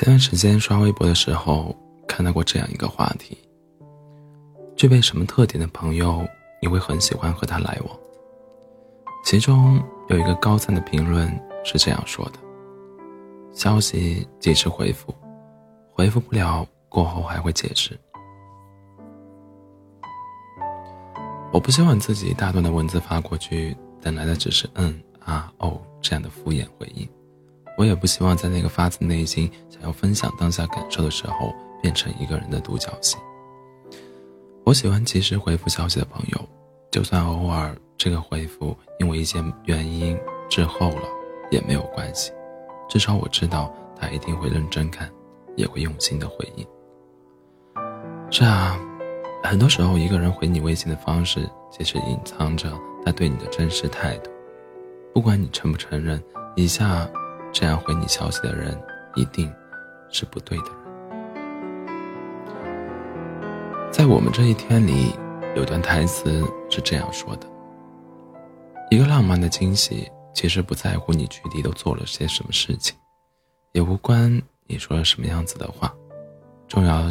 前段时间刷微博的时候，看到过这样一个话题：具备什么特点的朋友，你会很喜欢和他来往？其中有一个高赞的评论是这样说的：消息及时回复，回复不了过后还会解释。我不希望自己大段的文字发过去，等来的只是嗯啊哦这样的敷衍回应。我也不希望在那个发自内心想要分享当下感受的时候，变成一个人的独角戏。我喜欢及时回复消息的朋友，就算偶尔这个回复因为一些原因滞后了，也没有关系，至少我知道他一定会认真看，也会用心的回应。是啊，很多时候一个人回你微信的方式，其实隐藏着他对你的真实态度。不管你承不承认，以下。这样回你消息的人，一定是不对的人。在我们这一天里，有段台词是这样说的：一个浪漫的惊喜，其实不在乎你具体都做了些什么事情，也无关你说了什么样子的话，重要，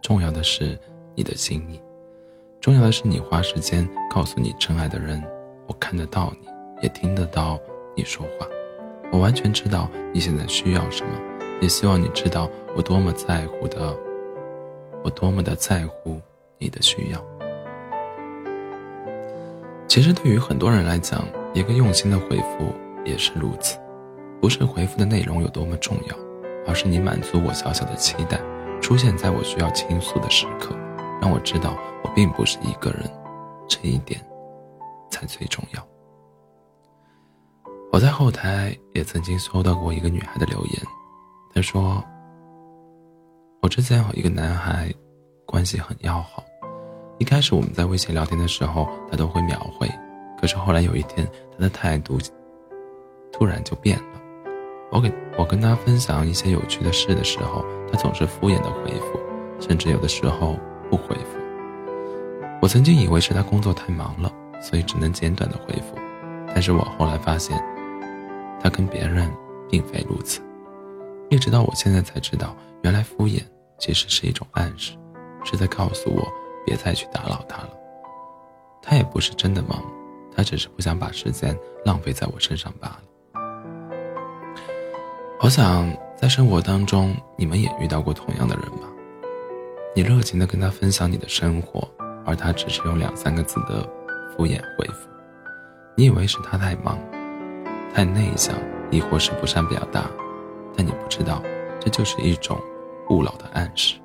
重要的是你的心意，重要的是你花时间告诉你真爱的人，我看得到你，也听得到你说话。我完全知道你现在需要什么，也希望你知道我多么在乎的，我多么的在乎你的需要。其实对于很多人来讲，一个用心的回复也是如此，不是回复的内容有多么重要，而是你满足我小小的期待，出现在我需要倾诉的时刻，让我知道我并不是一个人，这一点才最重要。我在后台也曾经收到过一个女孩的留言，她说：“我之前和一个男孩关系很要好，一开始我们在微信聊天的时候，他都会秒回，可是后来有一天，他的态度突然就变了。我给我跟他分享一些有趣的事的时候，他总是敷衍的回复，甚至有的时候不回复。我曾经以为是他工作太忙了，所以只能简短的回复，但是我后来发现。”他跟别人并非如此，一直到我现在才知道，原来敷衍其实是一种暗示，是在告诉我别再去打扰他了。他也不是真的忙，他只是不想把时间浪费在我身上罢了。我想在生活当中，你们也遇到过同样的人吧？你热情的跟他分享你的生活，而他只是用两三个字的敷衍回复，你以为是他太忙。太内向，亦或是不善表达，但你不知道，这就是一种不老的暗示。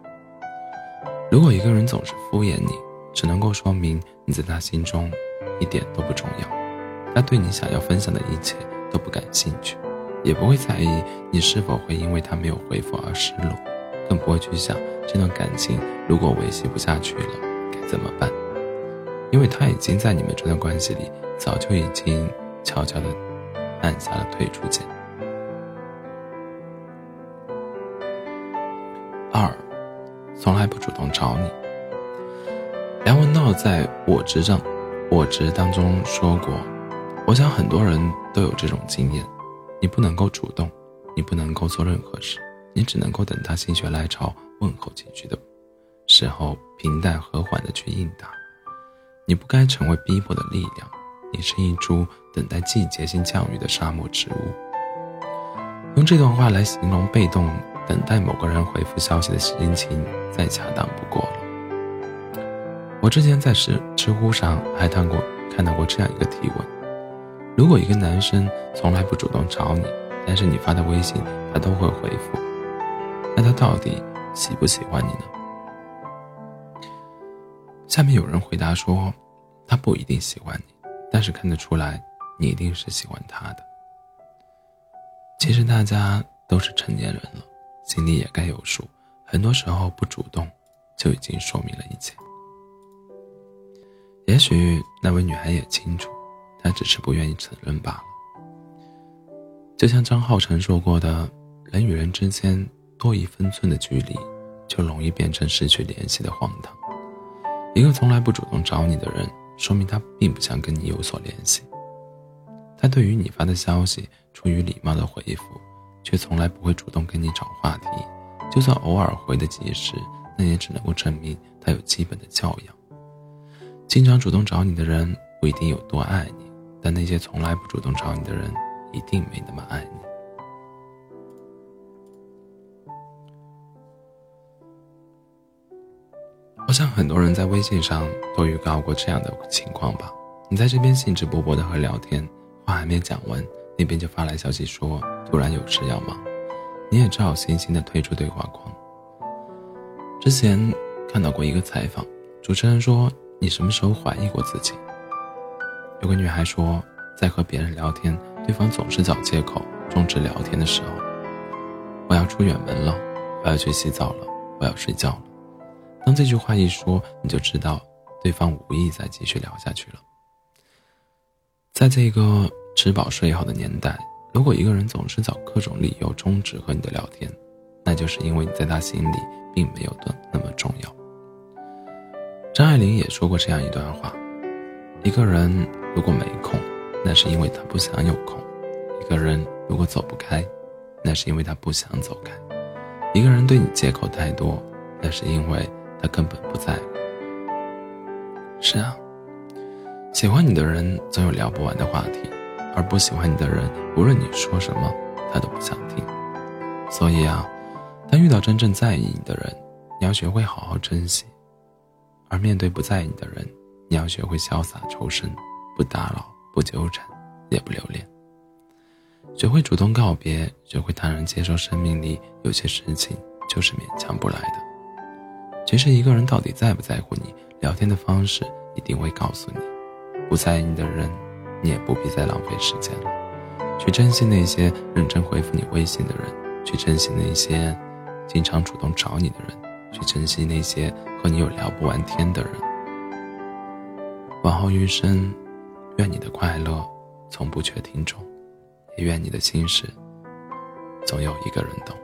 如果一个人总是敷衍你，只能够说明你在他心中一点都不重要，他对你想要分享的一切都不感兴趣，也不会在意你是否会因为他没有回复而失落，更不会去想这段感情如果维系不下去了该怎么办，因为他已经在你们这段关系里早就已经悄悄的。按下了退出键。二，从来不主动找你。梁文道在我执政，我执当中说过，我想很多人都有这种经验：你不能够主动，你不能够做任何事，你只能够等他心血来潮问候几句的时候，平淡和缓的去应答。你不该成为逼迫的力量，你是一株。等待季节性降雨的沙漠植物，用这段话来形容被动等待某个人回复消息的心情，再恰当不过了。我之前在知知乎上还看过看到过这样一个提问：如果一个男生从来不主动找你，但是你发的微信他都会回复，那他到底喜不喜欢你呢？下面有人回答说，他不一定喜欢你，但是看得出来。你一定是喜欢他的。其实大家都是成年人了，心里也该有数。很多时候不主动，就已经说明了一切。也许那位女孩也清楚，她只是不愿意承认罢了。就像张浩晨说过的：“人与人之间多一分寸的距离，就容易变成失去联系的荒唐。”一个从来不主动找你的人，说明他并不想跟你有所联系。他对于你发的消息出于礼貌的回复，却从来不会主动跟你找话题，就算偶尔回的及时，那也只能够证明他有基本的教养。经常主动找你的人不一定有多爱你，但那些从来不主动找你的人一定没那么爱你。我想很多人在微信上都预告过这样的情况吧？你在这边兴致勃勃的和聊天，话还没讲完，那边就发来消息说突然有事要忙，你也只好悻悻的退出对话框。之前看到过一个采访，主持人说：“你什么时候怀疑过自己？”有个女孩说，在和别人聊天，对方总是找借口终止聊天的时候，我要出远门了，我要去洗澡了，我要睡觉了。当这句话一说，你就知道对方无意再继续聊下去了。在这个吃饱睡好的年代，如果一个人总是找各种理由终止和你的聊天，那就是因为你在他心里并没有的那么重要。张爱玲也说过这样一段话：一个人如果没空，那是因为他不想有空；一个人如果走不开，那是因为他不想走开；一个人对你借口太多，那是因为。他根本不在乎。是啊，喜欢你的人总有聊不完的话题，而不喜欢你的人，无论你说什么，他都不想听。所以啊，当遇到真正在意你的人，你要学会好好珍惜；而面对不在意你的人，你要学会潇洒抽身，不打扰，不纠缠，也不留恋。学会主动告别，学会坦然接受生命里有些事情就是勉强不来的。其实一个人到底在不在乎你，聊天的方式一定会告诉你。不在意你的人，你也不必再浪费时间了。去珍惜那些认真回复你微信的人，去珍惜那些经常主动找你的人，去珍惜那些和你有聊不完天的人。往后余生，愿你的快乐从不缺听众，也愿你的心事总有一个人懂。